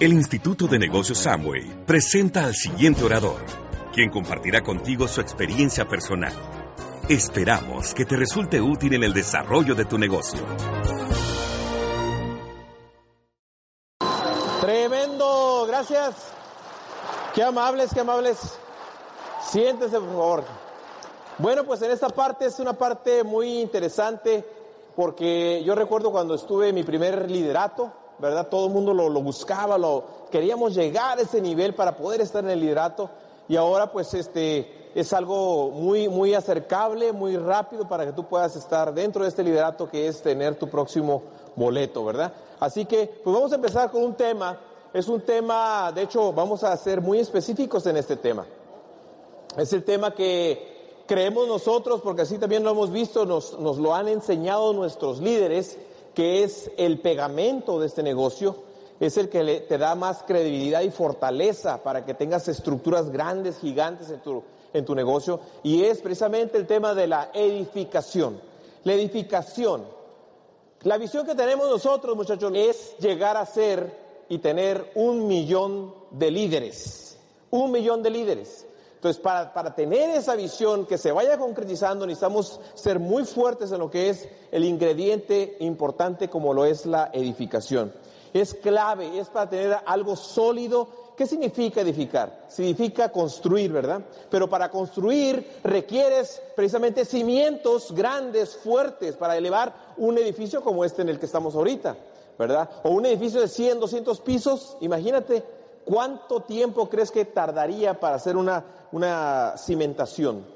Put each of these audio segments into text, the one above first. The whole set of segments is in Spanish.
El Instituto de Negocios Samway presenta al siguiente orador, quien compartirá contigo su experiencia personal. Esperamos que te resulte útil en el desarrollo de tu negocio. Tremendo, gracias. Qué amables, qué amables. Siéntese, por favor. Bueno, pues en esta parte es una parte muy interesante porque yo recuerdo cuando estuve en mi primer liderato, ¿verdad? Todo el mundo lo, buscaba, lo queríamos llegar a ese nivel para poder estar en el liderato y ahora pues este es algo muy muy acercable, muy rápido para que tú puedas estar dentro de este liderato que es tener tu próximo boleto, ¿verdad? Así que pues vamos a empezar con un tema, es un tema, de hecho vamos a ser muy específicos en este tema. Es el tema que creemos nosotros, porque así también lo hemos visto, nos, nos lo han enseñado nuestros líderes, que es el pegamento de este negocio, es el que te da más credibilidad y fortaleza para que tengas estructuras grandes, gigantes en tu, en tu negocio, y es precisamente el tema de la edificación. La edificación. La visión que tenemos nosotros, muchachos, es llegar a ser y tener un millón de líderes. Un millón de líderes. Entonces, para, para, tener esa visión que se vaya concretizando, necesitamos ser muy fuertes en lo que es el ingrediente importante como lo es la edificación. Es clave, es para tener algo sólido. ¿Qué significa edificar? Significa construir, ¿verdad? Pero para construir requieres precisamente cimientos grandes, fuertes, para elevar un edificio como este en el que estamos ahorita, ¿verdad? O un edificio de 100, 200 pisos, imagínate, ¿Cuánto tiempo crees que tardaría para hacer una, una cimentación?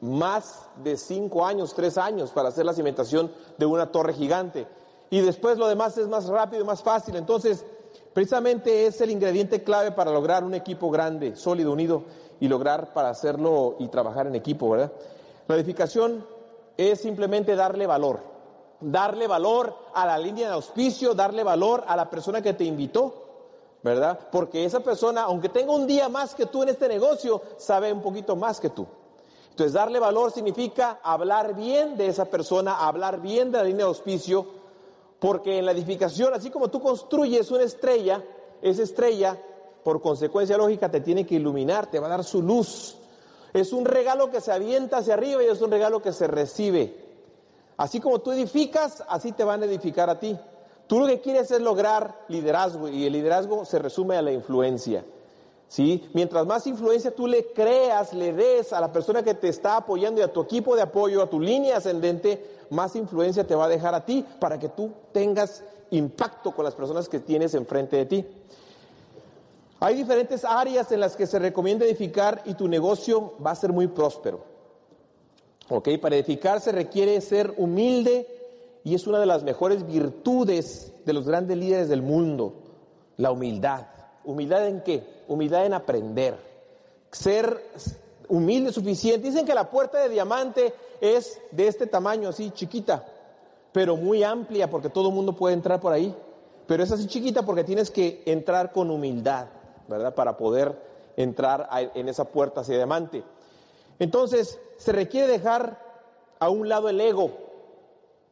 Más de cinco años, tres años para hacer la cimentación de una torre gigante. Y después lo demás es más rápido y más fácil. Entonces, precisamente es el ingrediente clave para lograr un equipo grande, sólido, unido y lograr para hacerlo y trabajar en equipo, ¿verdad? La edificación es simplemente darle valor. Darle valor a la línea de auspicio, darle valor a la persona que te invitó, ¿verdad? Porque esa persona, aunque tenga un día más que tú en este negocio, sabe un poquito más que tú. Entonces, darle valor significa hablar bien de esa persona, hablar bien de la línea de auspicio, porque en la edificación, así como tú construyes una estrella, esa estrella, por consecuencia lógica, te tiene que iluminar, te va a dar su luz. Es un regalo que se avienta hacia arriba y es un regalo que se recibe. Así como tú edificas, así te van a edificar a ti. Tú lo que quieres es lograr liderazgo y el liderazgo se resume a la influencia. ¿sí? Mientras más influencia tú le creas, le des a la persona que te está apoyando y a tu equipo de apoyo, a tu línea ascendente, más influencia te va a dejar a ti para que tú tengas impacto con las personas que tienes enfrente de ti. Hay diferentes áreas en las que se recomienda edificar y tu negocio va a ser muy próspero. ¿Ok? Para edificar se requiere ser humilde, y es una de las mejores virtudes de los grandes líderes del mundo, la humildad. ¿Humildad en qué? Humildad en aprender. Ser humilde suficiente. Dicen que la puerta de diamante es de este tamaño, así chiquita, pero muy amplia porque todo el mundo puede entrar por ahí. Pero es así chiquita porque tienes que entrar con humildad, ¿verdad? Para poder entrar en esa puerta hacia diamante. Entonces, se requiere dejar a un lado el ego,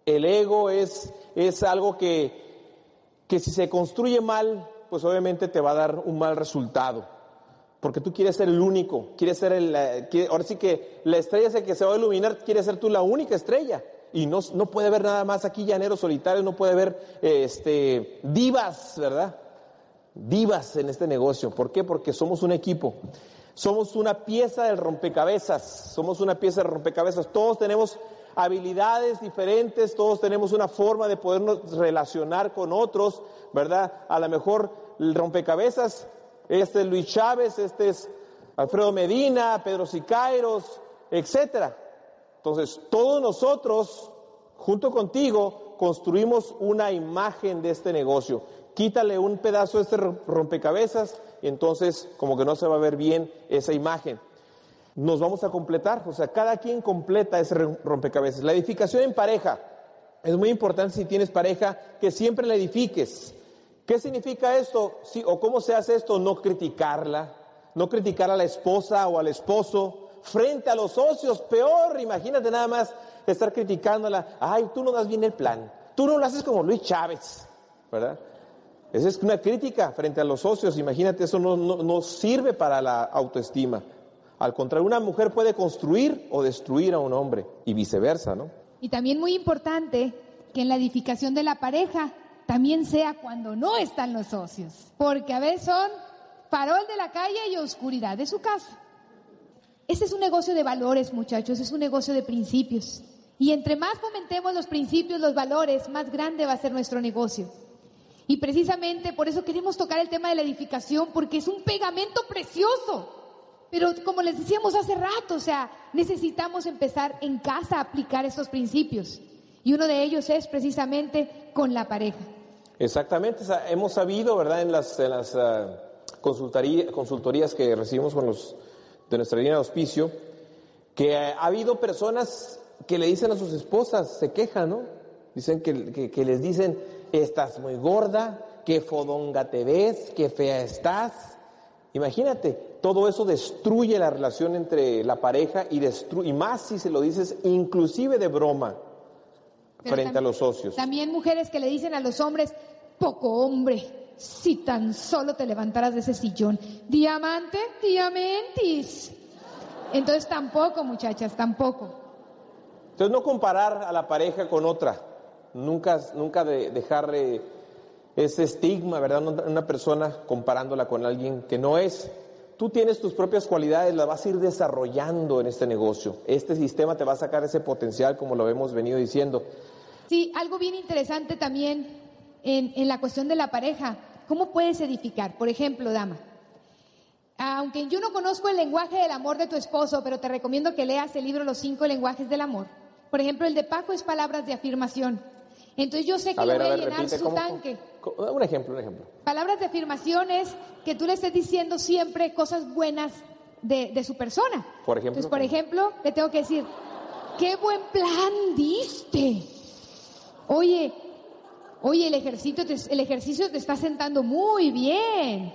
el ego es, es algo que, que si se construye mal, pues obviamente te va a dar un mal resultado. Porque tú quieres ser el único, quieres ser el, ahora sí que la estrella es que se va a iluminar, quieres ser tú la única estrella. Y no, no puede haber nada más aquí llaneros solitarios, no puede haber este, divas, ¿verdad? Divas en este negocio. ¿Por qué? Porque somos un equipo. Somos una pieza del rompecabezas. Somos una pieza del rompecabezas. Todos tenemos habilidades diferentes, todos tenemos una forma de podernos relacionar con otros, ¿verdad? A lo mejor el rompecabezas, este es Luis Chávez, este es Alfredo Medina, Pedro Sicairos, etcétera. Entonces, todos nosotros, junto contigo, construimos una imagen de este negocio. quítale un pedazo de este rompecabezas y entonces como que no se va a ver bien esa imagen. Nos vamos a completar, o sea, cada quien completa ese rompecabezas. La edificación en pareja. Es muy importante si tienes pareja que siempre la edifiques. ¿Qué significa esto? Sí, ¿O cómo se hace esto? No criticarla, no criticar a la esposa o al esposo frente a los socios. Peor, imagínate nada más estar criticándola. Ay, tú no das bien el plan. Tú no lo haces como Luis Chávez, ¿verdad? Esa es una crítica frente a los socios. Imagínate, eso no, no sirve para la autoestima. Al contrario, una mujer puede construir o destruir a un hombre y viceversa, ¿no? Y también muy importante que en la edificación de la pareja también sea cuando no están los socios, porque a veces son farol de la calle y oscuridad de su casa. Este es un negocio de valores, muchachos, es un negocio de principios. Y entre más fomentemos los principios, los valores, más grande va a ser nuestro negocio. Y precisamente por eso queremos tocar el tema de la edificación, porque es un pegamento precioso. Pero como les decíamos hace rato, o sea, necesitamos empezar en casa a aplicar estos principios. Y uno de ellos es precisamente con la pareja. Exactamente, hemos sabido, ¿verdad?, en las, ah, consultorías que recibimos con los de nuestra línea de auspicio, que ha habido personas que le dicen a sus esposas, se quejan, ¿no? Dicen que, que les dicen, estás muy gorda, qué fodonga te ves, qué fea estás. Imagínate, todo eso destruye la relación entre la pareja y, y más si se lo dices inclusive de broma frente a los socios. También mujeres que le dicen a los hombres, poco hombre, si tan solo te levantaras de ese sillón. Diamante, diamentis. Entonces tampoco, muchachas, tampoco. Entonces no comparar a la pareja con otra, nunca, nunca de, dejar ese estigma, ¿verdad? Una persona comparándola con alguien que no es. Tú tienes tus propias cualidades, las vas a ir desarrollando en este negocio. Este sistema te va a sacar ese potencial, como lo hemos venido diciendo. Sí, algo bien interesante también en, en la cuestión de la pareja. ¿Cómo puedes edificar? Por ejemplo, dama, aunque yo no conozco el lenguaje del amor de tu esposo, pero te recomiendo que leas el libro Los cinco lenguajes del amor. Por ejemplo, el de Paco es palabras de afirmación. Entonces yo sé que le voy a, llenar su tanque. Un ejemplo, un ejemplo. Palabras de afirmación es que tú le estés diciendo siempre cosas buenas de, su persona. Por ejemplo. Entonces, por ejemplo, le tengo que decir, qué buen plan diste. Oye, oye, el ejercicio te, el ejercicio te está sentando muy bien.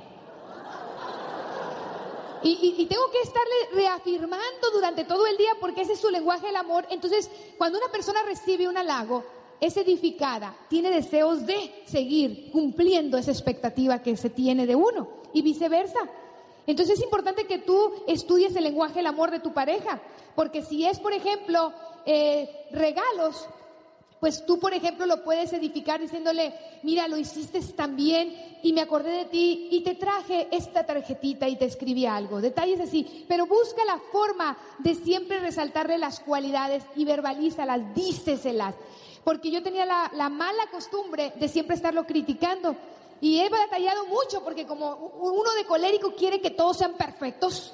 Y, y, tengo que estarle reafirmando durante todo el día porque ese es su lenguaje del amor. Entonces, cuando una persona recibe un halago, es edificada, tiene deseos de seguir cumpliendo esa expectativa que se tiene de uno y viceversa. Entonces es importante que tú estudies el lenguaje del amor de tu pareja, porque si es, por ejemplo, eh, regalos, pues tú, por ejemplo, lo puedes edificar diciéndole, mira, lo hiciste tan bien y me acordé de ti y te traje esta tarjetita y te escribí algo. Detalles así, pero busca la forma de siempre resaltarle las cualidades y verbalízalas, díceselas porque yo tenía la, mala costumbre de siempre estarlo criticando. Y he batallado mucho porque como uno de colérico quiere que todos sean perfectos,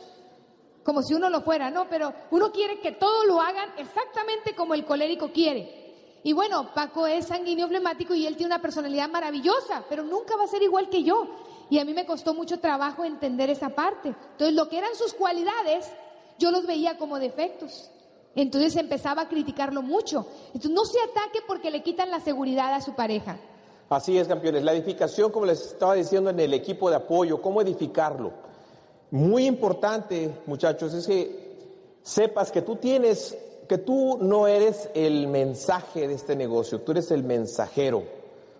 como si uno lo fuera, ¿no? Pero uno quiere que todo lo hagan exactamente como el colérico quiere. Y bueno, Paco es sanguíneo flemático y él tiene una personalidad maravillosa, pero nunca va a ser igual que yo. Y a mí me costó mucho trabajo entender esa parte. Entonces, lo que eran sus cualidades, yo los veía como defectos. Entonces empezaba a criticarlo mucho. Entonces no se ataque porque le quitan la seguridad a su pareja. Así es, campeones. La edificación, como les estaba diciendo en el equipo de apoyo, cómo edificarlo. Muy importante, muchachos, es que sepas que tú tienes, que tú no eres el mensaje de este negocio, tú eres el mensajero.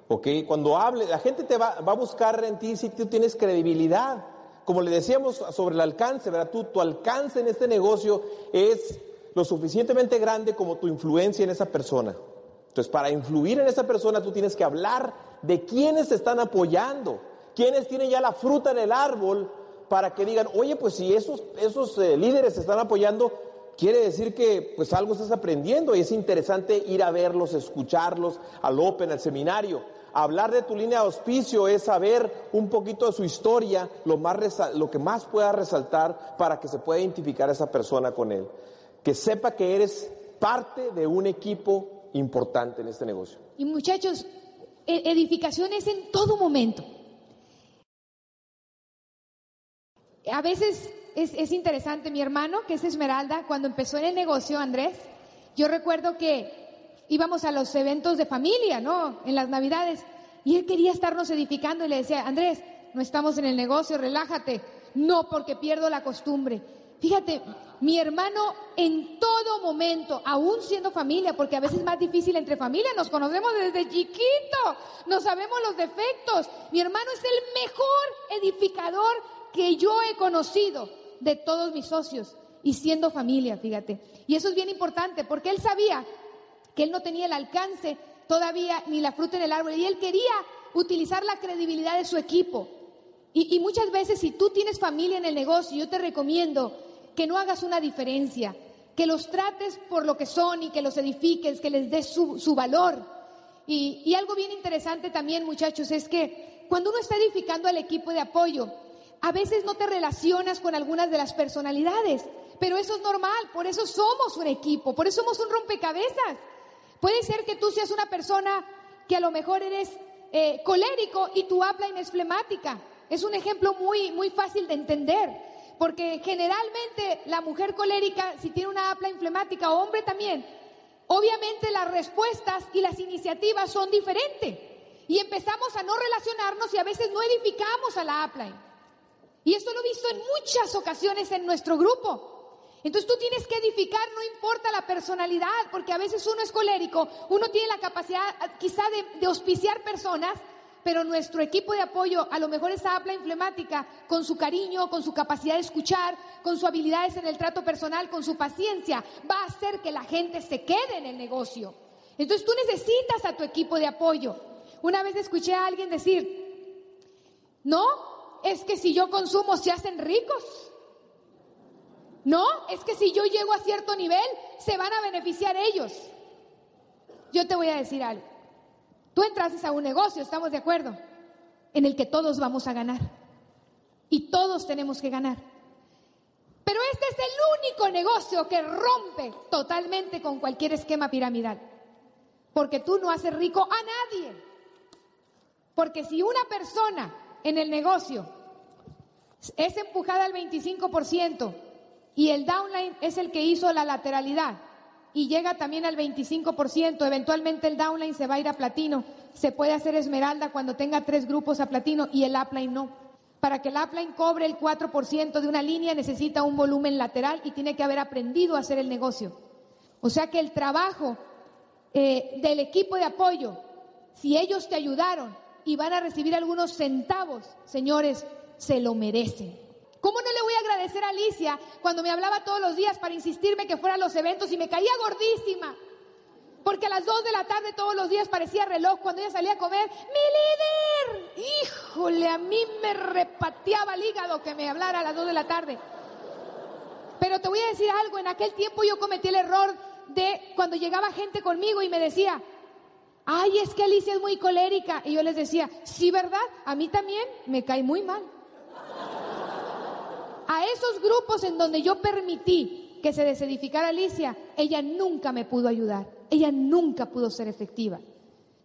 ¿Ok? Cuando hable, la gente te va, va a buscar en ti si tú tienes credibilidad. Como le decíamos sobre el alcance, ¿verdad? Tú, tu alcance en este negocio es lo suficientemente grande como tu influencia en esa persona. Entonces, para influir en esa persona, tú tienes que hablar de quiénes te están apoyando, quiénes tienen ya la fruta en el árbol, para que digan, oye, pues si esos, esos eh, líderes te están apoyando, quiere decir que pues algo estás aprendiendo y es interesante ir a verlos, escucharlos al Open, al seminario. Hablar de tu línea de auspicio es saber un poquito de su historia, lo, más lo que más pueda resaltar para que se pueda identificar a esa persona con él que sepa que eres parte de un equipo importante en este negocio. Y muchachos, e- edificación es en todo momento. A veces es, es interesante, mi hermano, que es Esmeralda, cuando empezó en el negocio, Andrés, yo recuerdo que íbamos a los eventos de familia, ¿no? En las Navidades, y él quería estarnos edificando y le decía, Andrés, no estamos en el negocio, relájate. No, porque pierdo la costumbre. Fíjate, mi hermano en todo momento, aún siendo familia, porque a veces es más difícil entre familia, nos conocemos desde chiquito, no sabemos los defectos. Mi hermano es el mejor edificador que yo he conocido de todos mis socios y siendo familia, fíjate. Y eso es bien importante porque él sabía que él no tenía el alcance todavía ni la fruta en el árbol y él quería utilizar la credibilidad de su equipo. Y, y muchas veces si tú tienes familia en el negocio, yo te recomiendo que no hagas una diferencia, que los trates por lo que son y que los edifiques, que les des su, su valor. Y, y algo bien interesante también, muchachos, es que cuando uno está edificando al equipo de apoyo, a veces no te relacionas con algunas de las personalidades, pero eso es normal, por eso somos un equipo, por eso somos un rompecabezas. Puede ser que tú seas una persona que a lo mejor eres eh, colérico y tu upline es flemática. Es un ejemplo muy, muy fácil de entender, porque generalmente la mujer colérica, si tiene una upline flemática o hombre también, obviamente las respuestas y las iniciativas son diferentes. Y empezamos a no relacionarnos y a veces no edificamos a la upline. Y esto lo he visto en muchas ocasiones en nuestro grupo. Entonces tú tienes que edificar, no importa la personalidad, porque a veces uno es colérico, uno tiene la capacidad quizá de, de auspiciar personas, pero nuestro equipo de apoyo, a lo mejor esa habla inflemática, con su cariño, con su capacidad de escuchar, con sus habilidades en el trato personal, con su paciencia, va a hacer que la gente se quede en el negocio. Entonces tú necesitas a tu equipo de apoyo. Una vez escuché a alguien decir, no, es que si yo consumo se hacen ricos. No, es que si yo llego a cierto nivel, se van a beneficiar ellos. Yo te voy a decir algo. Tú entraste a un negocio, estamos de acuerdo, en el que todos vamos a ganar. Y todos tenemos que ganar. Pero este es el único negocio que rompe totalmente con cualquier esquema piramidal. Porque tú no haces rico a nadie. Porque si una persona en el negocio es empujada al 25% y el downline es el que hizo la lateralidad y llega también al 25%, eventualmente el downline se va a ir a platino, se puede hacer esmeralda cuando tenga tres grupos a platino y el upline no. Para que el upline cobre el 4% de una línea necesita un volumen lateral y tiene que haber aprendido a hacer el negocio. O sea que el trabajo eh, del equipo de apoyo, si ellos te ayudaron y van a recibir algunos centavos, señores, se lo merecen. ¿Cómo no le voy a agradecer a Alicia cuando me hablaba todos los días para insistirme que fuera a los eventos y me caía gordísima? Porque a las dos de la tarde todos los días parecía reloj cuando ella salía a comer. ¡Mi líder! Híjole, a mí me repateaba el hígado que me hablara a las dos de la tarde. Pero te voy a decir algo, en aquel tiempo yo cometí el error de cuando llegaba gente conmigo y me decía, ay, es que Alicia es muy colérica. Y yo les decía, sí, ¿verdad? A mí también me cae muy mal. A esos grupos en donde yo permití que se desedificara Alicia, ella nunca me pudo ayudar. Ella nunca pudo ser efectiva.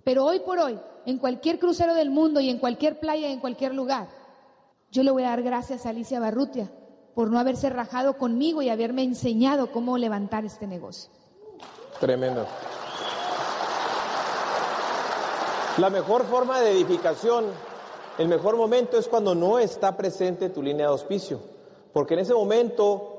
Pero hoy por hoy, en cualquier crucero del mundo y en cualquier playa, en cualquier lugar, yo le voy a dar gracias a Alicia Barrutia por no haberse rajado conmigo y haberme enseñado cómo levantar este negocio. Tremendo. La mejor forma de edificación, el mejor momento es cuando no está presente tu línea de auspicio, porque en ese momento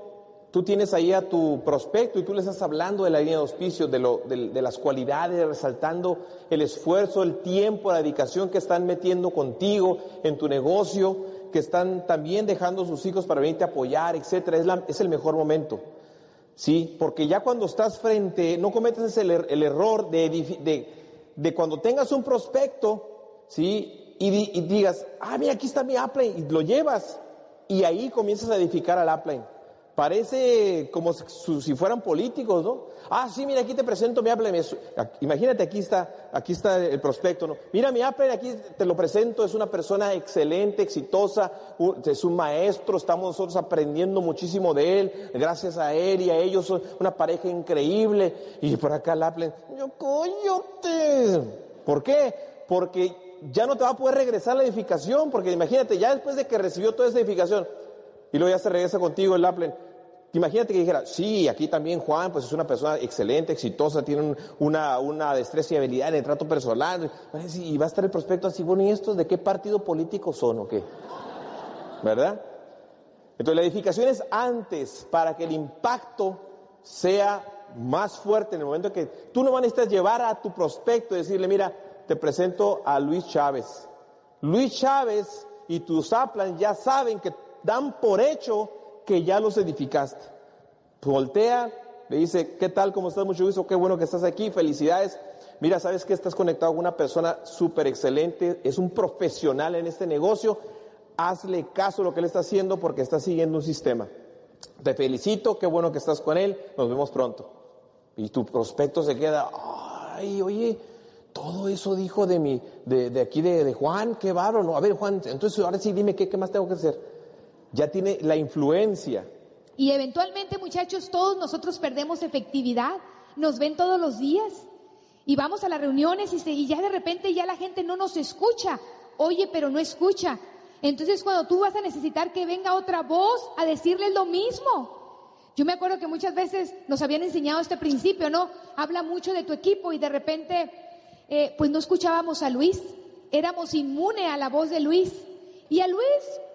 tú tienes ahí a tu prospecto y tú le estás hablando de la línea de auspicio, de, lo, de, las cualidades, resaltando el esfuerzo, el tiempo, la dedicación que están metiendo contigo en tu negocio, que están también dejando sus hijos para venirte a apoyar, etcétera. Es, la, es el mejor momento. Sí, porque ya cuando estás frente, no cometes el, er, el error de, cuando tengas un prospecto, ¿sí? Y, y, digas, ah, mira, aquí está mi upline, y lo llevas, y ahí comienzas a edificar al upline. Parece como si, fueran políticos, ¿no? Ah, sí, mira, aquí te presento mi upline. Imagínate, aquí está, aquí está el prospecto, ¿no? Mira, mi upline, aquí te lo presento, es una persona excelente, exitosa, es un maestro, estamos nosotros aprendiendo muchísimo de él, gracias a él y a ellos, una pareja increíble. Y por acá el upline, yo, coyote. ¿Por qué? Porque ya no te va a poder regresar la edificación, porque imagínate, ya después de que recibió toda esa edificación, y luego ya se regresa contigo el Laplen, imagínate que dijera, sí, aquí también Juan, pues es una persona excelente, exitosa, tiene una, una destreza y habilidad en el trato personal, y va a estar el prospecto así, bueno, ¿y estos de qué partido político son o qué? ¿Verdad? Entonces la edificación es antes para que el impacto sea más fuerte en el momento que tú no necesitas llevar a tu prospecto y decirle, mira, te presento a Luis Chávez. Luis Chávez y tus Zaplan ya saben que dan por hecho que ya los edificaste. Voltea, le dice, ¿qué tal? ¿Cómo estás? Mucho gusto, qué bueno que estás aquí, felicidades. Mira, sabes que estás conectado con una persona súper excelente, es un profesional en este negocio, hazle caso a lo que él está haciendo porque está siguiendo un sistema. Te felicito, qué bueno que estás con él, nos vemos pronto. Y tu prospecto se queda, ay, oye, todo eso dijo de mi, de, aquí de, Juan, qué bárbaro. No, a ver, Juan, entonces ahora sí dime qué, qué más tengo que hacer. Ya tiene la influencia. Y eventualmente, muchachos, todos nosotros perdemos efectividad. Nos ven todos los días. Y vamos a las reuniones y, y ya de repente ya la gente no nos escucha. Oye, pero no escucha. Entonces cuando tú vas a necesitar que venga otra voz a decirles lo mismo. Yo me acuerdo que muchas veces nos habían enseñado este principio, ¿no? Habla mucho de tu equipo y de repente eh, pues no escuchábamos a Luis, éramos inmune a la voz de Luis. Y a Luis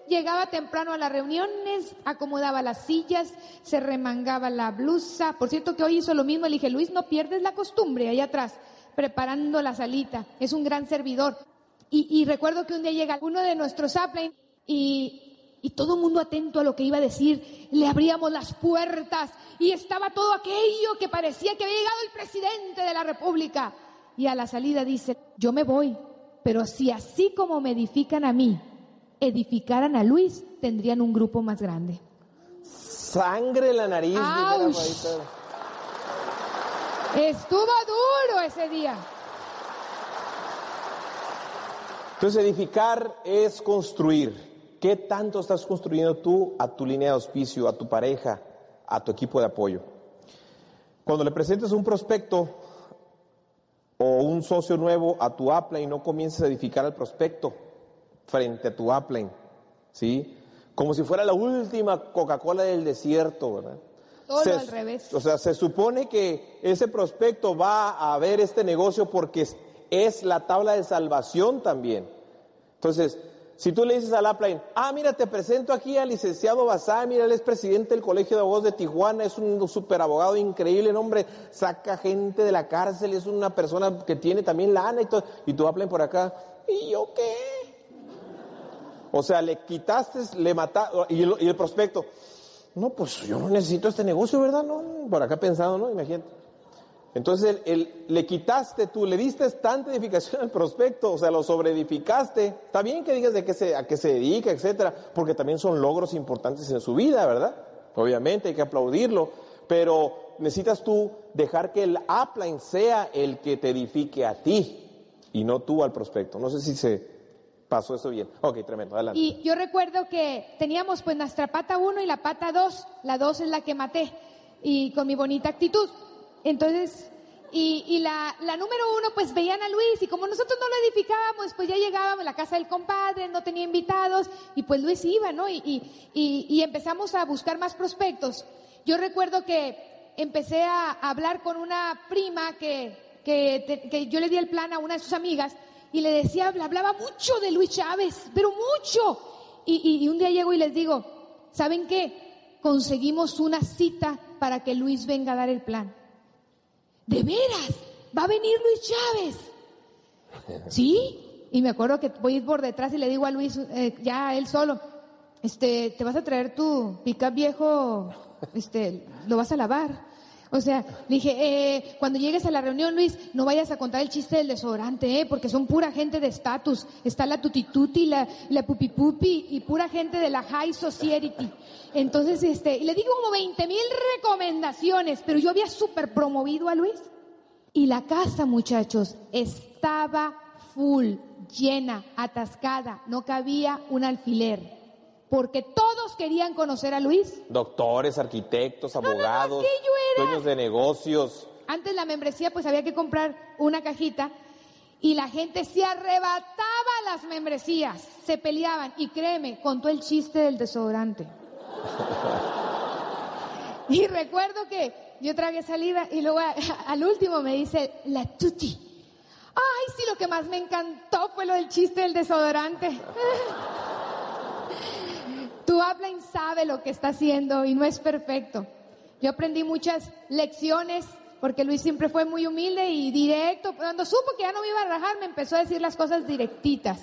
llegaba temprano a las reuniones, acomodaba las sillas, se remangaba la blusa. Por cierto que hoy hizo lo mismo, le dije, Luis, no pierdes la costumbre ahí atrás, preparando la salita. Es un gran servidor. Y, recuerdo que un día llega uno de nuestros upline y, y todo el mundo atento a lo que iba a decir. Le abríamos las puertas y estaba todo aquello que parecía que había llegado el presidente de la República y a la salida dice, yo me voy, pero si así como me edifican a mí, edificaran a Luis, tendrían un grupo más grande. Sangre en la nariz. Estuvo duro ese día. Entonces edificar es construir. ¿Qué tanto estás construyendo tú a tu línea de auspicio, a tu pareja, a tu equipo de apoyo? Cuando le presentes un prospecto, o un socio nuevo a tu upline, no comiences a edificar el prospecto frente a tu upline, ¿sí? Como si fuera la última Coca-Cola del desierto, ¿verdad? Todo al revés. O sea, se supone que ese prospecto va a ver este negocio porque es la tabla de salvación también. Entonces, si tú le dices al upline, ah, mira, te presento aquí al licenciado Basá, mira, él es presidente del Colegio de Abogados de Tijuana, es un super abogado increíble, hombre, saca gente de la cárcel, es una persona que tiene también lana y todo, y tú upline por acá, ¿y yo qué? O sea, le quitaste, le mataste, y y el prospecto, no, pues yo no necesito este negocio, ¿verdad? No, por acá pensando, ¿no? Imagínate. Entonces el, le quitaste tú, le diste tanta edificación al prospecto, o sea, lo sobreedificaste. Está bien que digas de qué se, a qué se dedica, etcétera, porque también son logros importantes en su vida, ¿verdad? Obviamente hay que aplaudirlo, pero necesitas tú dejar que el upline sea el que te edifique a ti y no tú al prospecto. No sé si se pasó eso bien. Ok, tremendo, adelante. Y yo recuerdo que teníamos pues nuestra pata 1 y la pata 2. La 2 es la que maté y con mi bonita actitud. Entonces, y, la, la, número uno, pues veían a Luis y como nosotros no lo edificábamos, pues ya llegábamos a la casa del compadre, no tenía invitados y pues Luis iba, ¿no? Y, empezamos a buscar más prospectos. Yo recuerdo que empecé a hablar con una prima que, que, yo le di el plan a una de sus amigas y le decía, hablaba mucho de Luis Chávez, pero mucho. Y, un día llego y les digo, ¿saben qué? Conseguimos una cita para que Luis venga a dar el plan. ¿De veras? ¿Va a venir Luis Chávez? ¿Sí? Y me acuerdo que voy por detrás y le digo a Luis, eh, ya él solo, este, te vas a traer tu pica viejo, este, lo vas a lavar. O sea, dije, eh, cuando llegues a la reunión, Luis, no vayas a contar el chiste del desodorante, eh, porque son pura gente de estatus. Está la tutituti, la, la pupipupi y pura gente de la high society. Entonces, este, y le digo como 20 mil recomendaciones, pero yo había súper promovido a Luis. Y la casa, muchachos, estaba full, llena, atascada, no cabía un alfiler porque todos querían conocer a Luis. Doctores, arquitectos, abogados, dueños de negocios. Antes la membresía pues había que comprar una cajita Y la gente se arrebataba las membresías, se peleaban. Y créeme, contó el chiste del desodorante. y recuerdo que yo tragué saliva y luego al último me dice, la tuti. Ay, sí, lo que más me encantó fue lo del chiste del desodorante. tu upline sabe lo que está haciendo y no es perfecto. Yo aprendí muchas lecciones porque Luis siempre fue muy humilde y directo. Cuando supo que ya no iba a rajar, me empezó a decir las cosas directitas.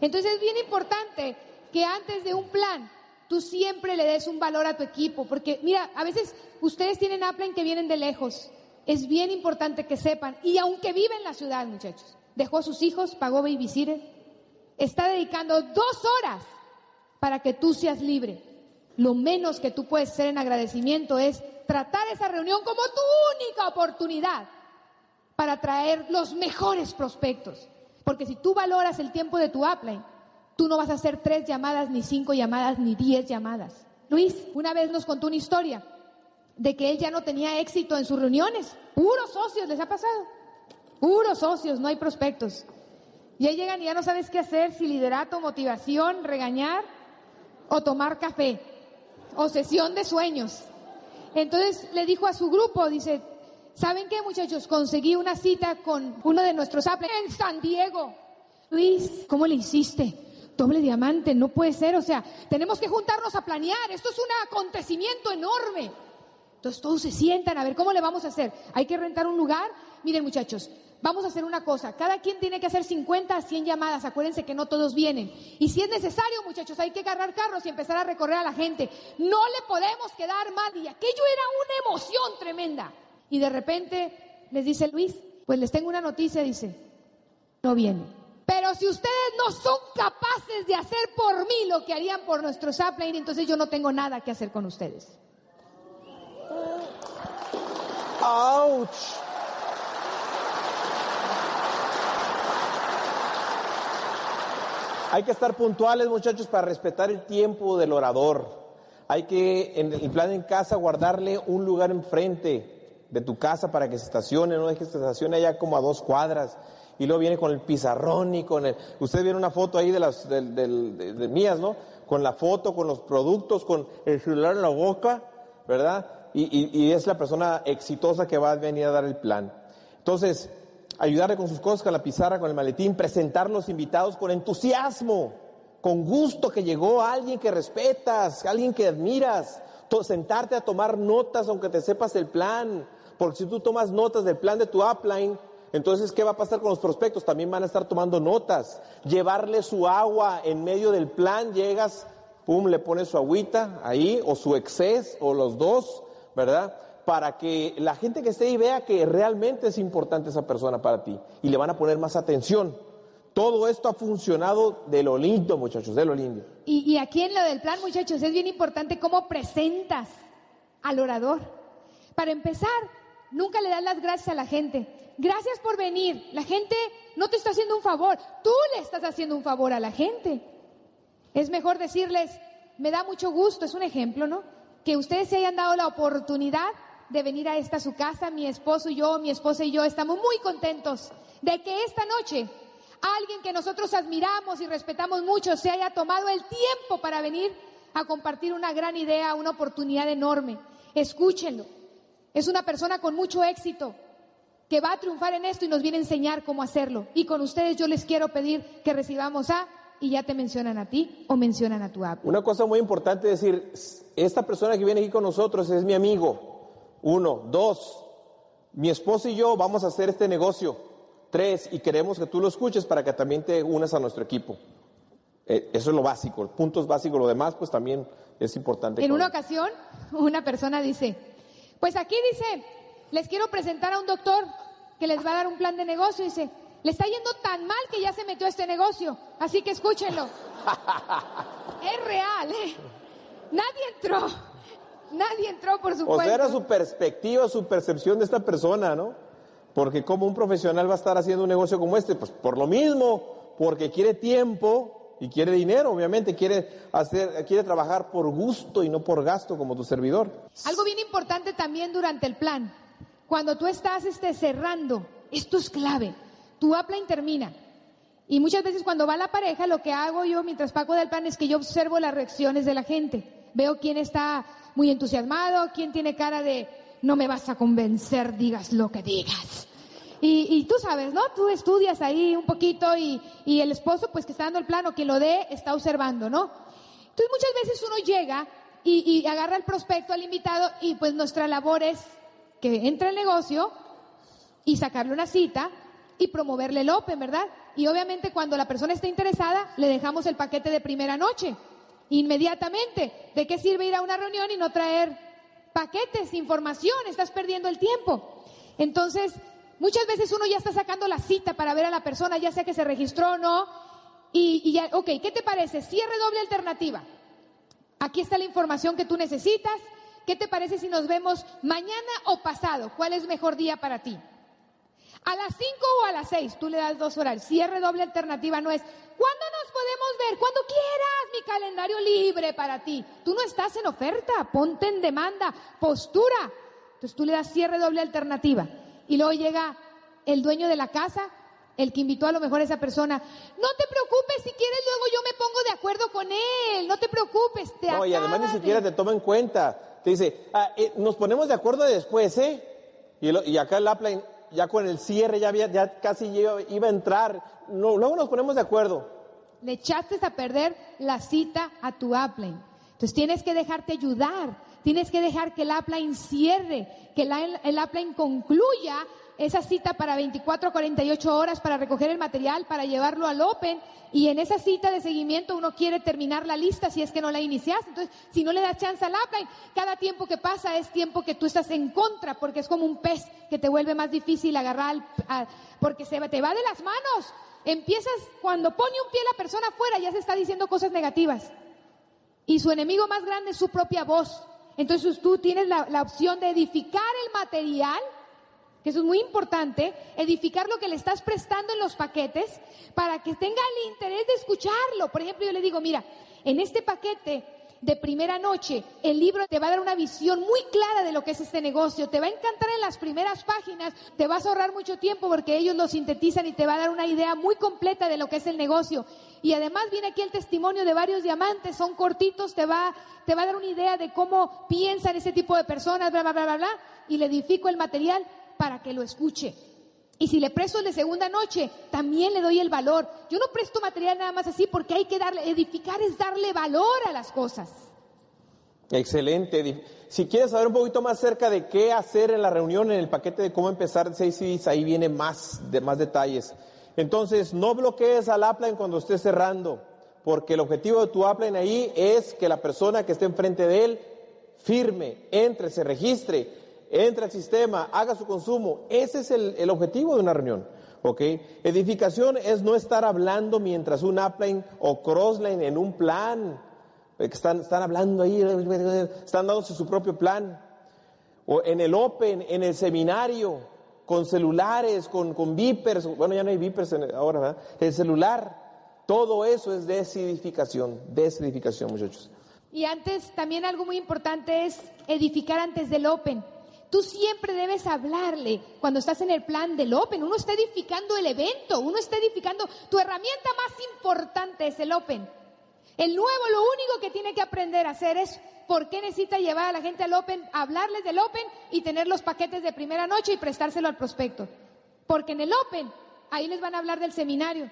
Entonces es bien importante que antes de un plan, tú siempre le des un valor a tu equipo, porque mira, a veces ustedes tienen upline que vienen de lejos. Es bien importante que sepan, y aunque vive en la ciudad, muchachos, dejó a sus hijos, pagó babysitter, está dedicando dos horas para que tú seas libre. Lo menos que tú puedes hacer en agradecimiento es tratar esa reunión como tu única oportunidad para traer los mejores prospectos. Porque si tú valoras el tiempo de tu upline, tú no vas a hacer tres llamadas, ni cinco llamadas, ni diez llamadas. Luis una vez nos contó una historia de que él ya no tenía éxito en sus reuniones. Puros socios les ha pasado. Puros socios, no hay prospectos. Y ahí llegan y ya no sabes qué hacer, si liderato, motivación, regañar o tomar café o sesión de sueños. Entonces le dijo a su grupo, dice, ¿saben qué muchachos? Conseguí una cita con uno de nuestros Apple en San Diego. Luis, ¿cómo le hiciste? Doble diamante, no puede ser, o sea, tenemos que juntarnos a planear, esto es un acontecimiento enorme. Entonces todos se sientan a ver cómo le vamos a hacer. Hay que rentar un lugar. Miren muchachos, vamos a hacer una cosa, cada quien tiene que hacer 50 a 100 llamadas, acuérdense que no todos vienen. Y si es necesario, muchachos, hay que agarrar carros y empezar a recorrer a la gente. No le podemos quedar mal y aquello era una emoción tremenda. Y de repente les dice Luis, pues les tengo una noticia, dice, no viene. Pero si ustedes no son capaces de hacer por mí lo que harían por nuestro Sapline, entonces yo no tengo nada que hacer con ustedes. ¡Auch! Hay que estar puntuales, muchachos, para respetar el tiempo del orador. Hay que, en el plan en casa, guardarle un lugar enfrente de tu casa para que se estacione, no dejes que se estacione allá como a dos cuadras. Y luego viene con el pizarrón y con el... Ustedes vieron una foto ahí de las de, mías, ¿no? Con la foto, con los productos, con el celular en la boca, ¿verdad? Y, y es la persona exitosa que va a venir a dar el plan. Entonces, ayudarle con sus cosas, con la pizarra, con el maletín, presentar los invitados con entusiasmo, con gusto que llegó alguien que respetas, alguien que admiras, sentarte a tomar notas aunque te sepas el plan, porque si tú tomas notas del plan de tu upline, entonces, ¿qué va a pasar con los prospectos? También van a estar tomando notas. Llevarle su agua en medio del plan, llegas, pum, le pones su agüita ahí, o su exceso, o los dos, ¿verdad? Para que la gente que esté ahí vea que realmente es importante esa persona para ti y le van a poner más atención. Todo esto ha funcionado de lo lindo, muchachos, de lo lindo. Y, aquí en lo del plan, muchachos, es bien importante cómo presentas al orador. Para empezar, nunca le das las gracias a la gente. Gracias por venir. La gente no te está haciendo un favor, tú le estás haciendo un favor a la gente. Es mejor decirles, me da mucho gusto, es un ejemplo, ¿no? Que ustedes se hayan dado la oportunidad de venir a esta su casa, mi esposo y yo, mi esposa y yo estamos muy contentos de que esta noche alguien que nosotros admiramos y respetamos mucho se haya tomado el tiempo para venir a compartir una gran idea, una oportunidad enorme. Escúchenlo. Es una persona con mucho éxito que va a triunfar en esto y nos viene a enseñar cómo hacerlo. Y con ustedes yo les quiero pedir que recibamos a y ya te mencionan a ti o mencionan a tu app. Una cosa muy importante es decir, esta persona que viene aquí con nosotros es mi amigo. Uno. Dos. Mi esposo y yo vamos a hacer este negocio. Tres. Y queremos que tú lo escuches para que también te unas a nuestro equipo. Eh, eso es lo básico. Puntos básicos. Lo demás, pues también es importante. En una ocasión, una persona dice, pues aquí dice, les quiero presentar a un doctor que les va a dar un plan de negocio. Dice, le está yendo tan mal que ya se metió a este negocio. Así que escúchenlo. es real, ¿eh? Nadie entró. Nadie entró por su O sea, era su perspectiva, su percepción de esta persona, ¿no? Porque como un profesional va a estar haciendo un negocio como este, pues por lo mismo, porque quiere tiempo y quiere dinero, obviamente, quiere hacer, quiere trabajar por gusto y no por gasto como tu servidor. Algo bien importante también durante el plan, cuando tú estás este, cerrando, esto es clave. tu upline termina. Y muchas veces cuando va la pareja, lo que hago yo mientras pago del plan es que yo observo las reacciones de la gente. Veo quién está muy entusiasmado, quién tiene cara de no me vas a convencer, digas lo que digas. Y, tú sabes, ¿no? Tú estudias ahí un poquito y, y el esposo, pues que está dando el plano, quien lo dé, está observando, ¿no? Entonces muchas veces uno llega y, y agarra el prospecto al invitado y pues nuestra labor es que entre el negocio y sacarle una cita y promoverle el Open, ¿verdad? Y obviamente cuando la persona esté interesada, le dejamos el paquete de primera noche. Inmediatamente. ¿De qué sirve ir a una reunión y no traer paquetes, información? Estás perdiendo el tiempo. Entonces, muchas veces uno ya está sacando la cita para ver a la persona, ya sea que se registró o no. Y, ya, ok, ¿qué te parece? Cierre doble alternativa. Aquí está la información que tú necesitas. ¿Qué te parece si nos vemos mañana o pasado? ¿Cuál es mejor día para ti? A las 5 o a las 6, tú le das dos horas. Cierre doble alternativa no es, ¿cuándo podemos ver? Cuando quieras, mi calendario libre para ti. Tú no estás en oferta, ponte en demanda, postura. Entonces tú le das cierre doble alternativa. Y luego llega el dueño de la casa, el que invitó a lo mejor a esa persona. No te preocupes, si quieres luego yo me pongo de acuerdo con él. No te preocupes. Te no, y además ni siquiera te toma en cuenta te dice, ah, eh, nos ponemos de acuerdo después, ¿eh? Y, acá el upline, ya con el cierre, ya, había, ya casi iba, a entrar. No, luego nos ponemos de acuerdo. Le echaste a perder la cita a tu upline. Entonces tienes que dejarte ayudar, tienes que dejar que el upline cierre, que el upline concluya esa cita para 24 a 48 horas para recoger el material, para llevarlo al Open. Y en esa cita de seguimiento uno quiere terminar la lista si es que no la iniciaste. Entonces, si no le das chance al upline, cada tiempo que pasa es tiempo que tú estás en contra, porque es como un pez que te vuelve más difícil agarrar, porque se te va de las manos. Empiezas, cuando pone un pie la persona afuera, ya se está diciendo cosas negativas. Y su enemigo más grande es su propia voz. Entonces tú tienes la, la opción de edificar el material que eso es muy importante, edificar lo que le estás prestando en los paquetes para que tenga el interés de escucharlo. Por ejemplo, yo le digo, mira, en este paquete de primera noche, el libro te va a dar una visión muy clara de lo que es este negocio, te va a encantar en las primeras páginas, te vas a ahorrar mucho tiempo porque ellos lo sintetizan y te va a dar una idea muy completa de lo que es el negocio. Y además viene aquí el testimonio de varios diamantes, son cortitos, te va, te va a dar una idea de cómo piensan ese tipo de personas, bla, bla, bla, bla, bla, y le edifico el material para que lo escuche. Y si le presto el de segunda noche, también le doy el valor. Yo no presto material nada más así porque hay que darle, edificar es darle valor a las cosas. Excelente. Si quieres saber un poquito más acerca de qué hacer en la reunión, en el paquete de cómo empezar seis CDs, ahí viene más, de más detalles. Entonces, no bloquees al upline cuando estés cerrando, porque el objetivo de tu upline ahí es que la persona que esté enfrente de él firme, entre, se registre entra al sistema, haga su consumo. Ese es el, objetivo de una reunión. ¿ok? Edificación es no estar hablando mientras un upline o crossline en un plan, eh, están, están hablando ahí, están dándose su propio plan. O en el Open, en el seminario, con celulares, con, con vipers, bueno, ya no hay vipers ahora, ¿verdad? El celular, todo eso es desedificación, desedificación, muchachos. Y antes, también algo muy importante es edificar antes del Open. Tú siempre debes hablarle cuando estás en el plan del Open. Uno está edificando el evento, uno está edificando. Tu herramienta más importante es el Open. El nuevo lo único que tiene que aprender a hacer es por qué necesita llevar a la gente al Open, hablarles del Open y tener los paquetes de primera noche y prestárselo al prospecto. Porque en el Open, ahí les van a hablar del seminario.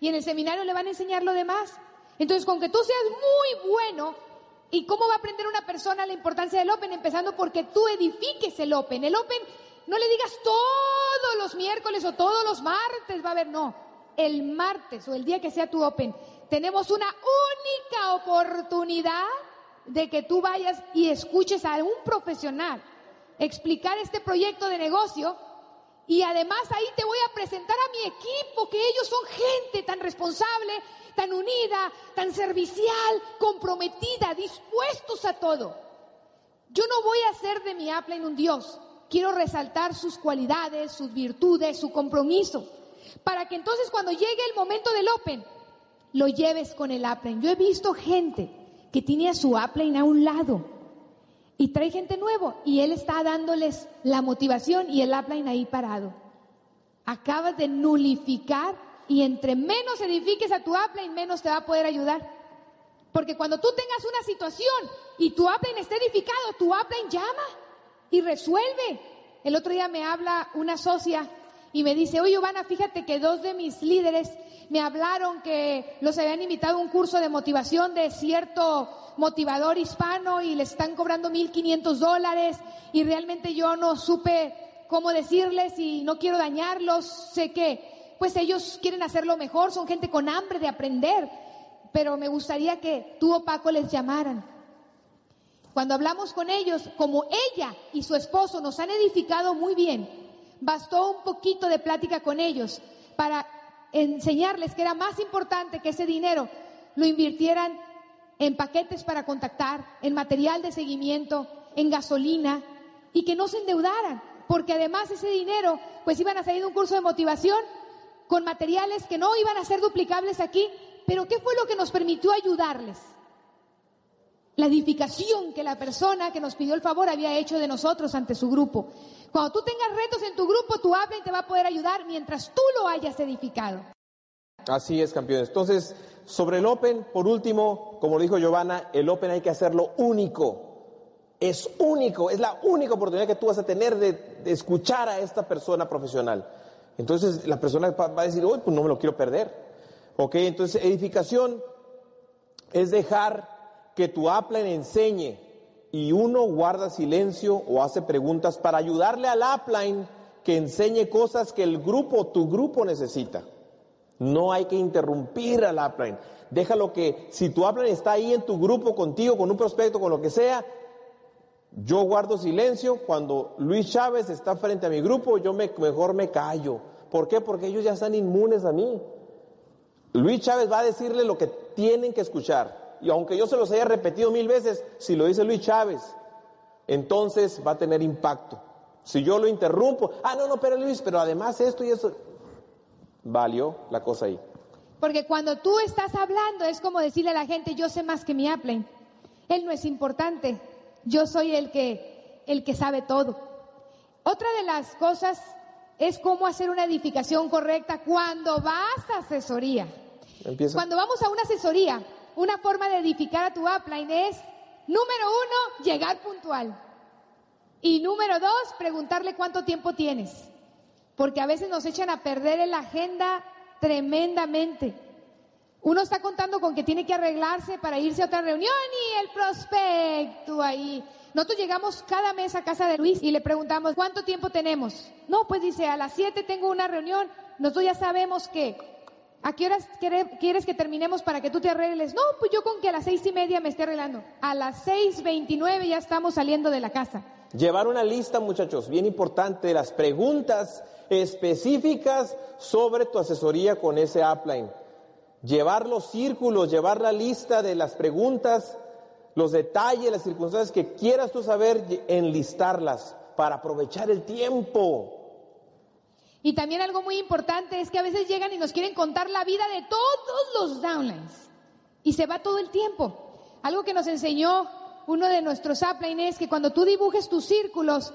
Y en el seminario le van a enseñar lo demás. Entonces, con que tú seas muy bueno ¿Y cómo va a aprender una persona la importancia del Open? Empezando porque tú edifiques el Open. El Open no le digas todos los miércoles o todos los martes va a haber, no. El martes o el día que sea tu Open, tenemos una única oportunidad de que tú vayas y escuches a un profesional explicar este proyecto de negocio y además ahí te voy a presentar a mi equipo, que ellos son gente tan responsable, tan unida, tan servicial, comprometida, dispuestos a todo. Yo no voy a hacer de mi en un Dios. Quiero resaltar sus cualidades, sus virtudes, su compromiso, para que entonces cuando llegue el momento del Open, lo lleves con el Apple. Yo he visto gente que tiene a su Apple a un lado y trae gente nuevo y él está dándoles la motivación y el Apple ahí parado. acabas de nulificar y entre menos edifiques a tu upline, menos te va a poder ayudar. Porque cuando tú tengas una situación y tu upline está edificado, tu upline llama y resuelve. El otro día me habla una socia y me dice, oye, Ivana, fíjate que dos de mis líderes me hablaron que los habían invitado a un curso de motivación de cierto motivador hispano y les están cobrando 1.500 dólares y realmente yo no supe cómo decirles y no quiero dañarlos, sé que pues ellos quieren hacerlo mejor, son gente con hambre de aprender, pero me gustaría que tú o Paco les llamaran. Cuando hablamos con ellos, como ella y su esposo nos han edificado muy bien, bastó un poquito de plática con ellos para enseñarles que era más importante que ese dinero lo invirtieran en paquetes para contactar, en material de seguimiento, en gasolina y que no se endeudaran, porque además ese dinero pues iban a salir de un curso de motivación con materiales que no iban a ser duplicables aquí, pero ¿qué fue lo que nos permitió ayudarles? La edificación que la persona que nos pidió el favor había hecho de nosotros ante su grupo. Cuando tú tengas retos en tu grupo, tu habla y te va a poder ayudar mientras tú lo hayas edificado. Así es, campeones. Entonces, sobre el Open, por último, como lo dijo Giovanna, el Open hay que hacerlo único. Es único, es la única oportunidad que tú vas a tener de, escuchar a esta persona profesional. Entonces, la persona va a decir, uy, pues no me lo quiero perder. Ok, entonces, edificación es dejar que tu le enseñe y uno guarda silencio o hace preguntas para ayudarle al upline que enseñe cosas que el grupo, tu grupo necesita. No hay que interrumpir al upline. Déjalo que si tu upline está ahí en tu grupo contigo, con un prospecto, con lo que sea, yo guardo silencio. Cuando Luis Chávez está frente a mi grupo, yo me, mejor me callo. ¿Por qué? Porque ellos ya están inmunes a mí. Luis Chávez va a decirle lo que tienen que escuchar. Y aunque yo se los haya repetido mil veces, si lo dice Luis Chávez, entonces va a tener impacto. Si yo lo interrumpo, ah, no, no, pero Luis, pero además esto y eso, valió la cosa ahí. Porque cuando tú estás hablando es como decirle a la gente, yo sé más que mi Apple. Él no es importante. Yo soy el que, el que sabe todo. Otra de las cosas es cómo hacer una edificación correcta cuando vas a asesoría. Cuando vamos a una asesoría, una forma de edificar a tu upline es, número uno, llegar puntual. Y número dos, preguntarle cuánto tiempo tienes porque a veces nos echan a perder en la agenda tremendamente. Uno está contando con que tiene que arreglarse para irse a otra reunión y el prospecto ahí. Nosotros llegamos cada mes a casa de Luis y le preguntamos, ¿cuánto tiempo tenemos? No, pues dice, a las 7 tengo una reunión. Nosotros ya sabemos que, ¿a qué horas quieres que terminemos para que tú te arregles? No, pues yo con que a las seis y media me esté arreglando. A las seis veintinueve ya estamos saliendo de la casa. Llevar una lista, muchachos, bien importante, de las preguntas específicas sobre tu asesoría con ese upline. Llevar los círculos, llevar la lista de las preguntas, los detalles, las circunstancias que quieras tú saber, enlistarlas para aprovechar el tiempo. Y también algo muy importante es que a veces llegan y nos quieren contar la vida de todos los downlines. Y se va todo el tiempo. Algo que nos enseñó uno de nuestros uplines es que cuando tú dibujes tus círculos,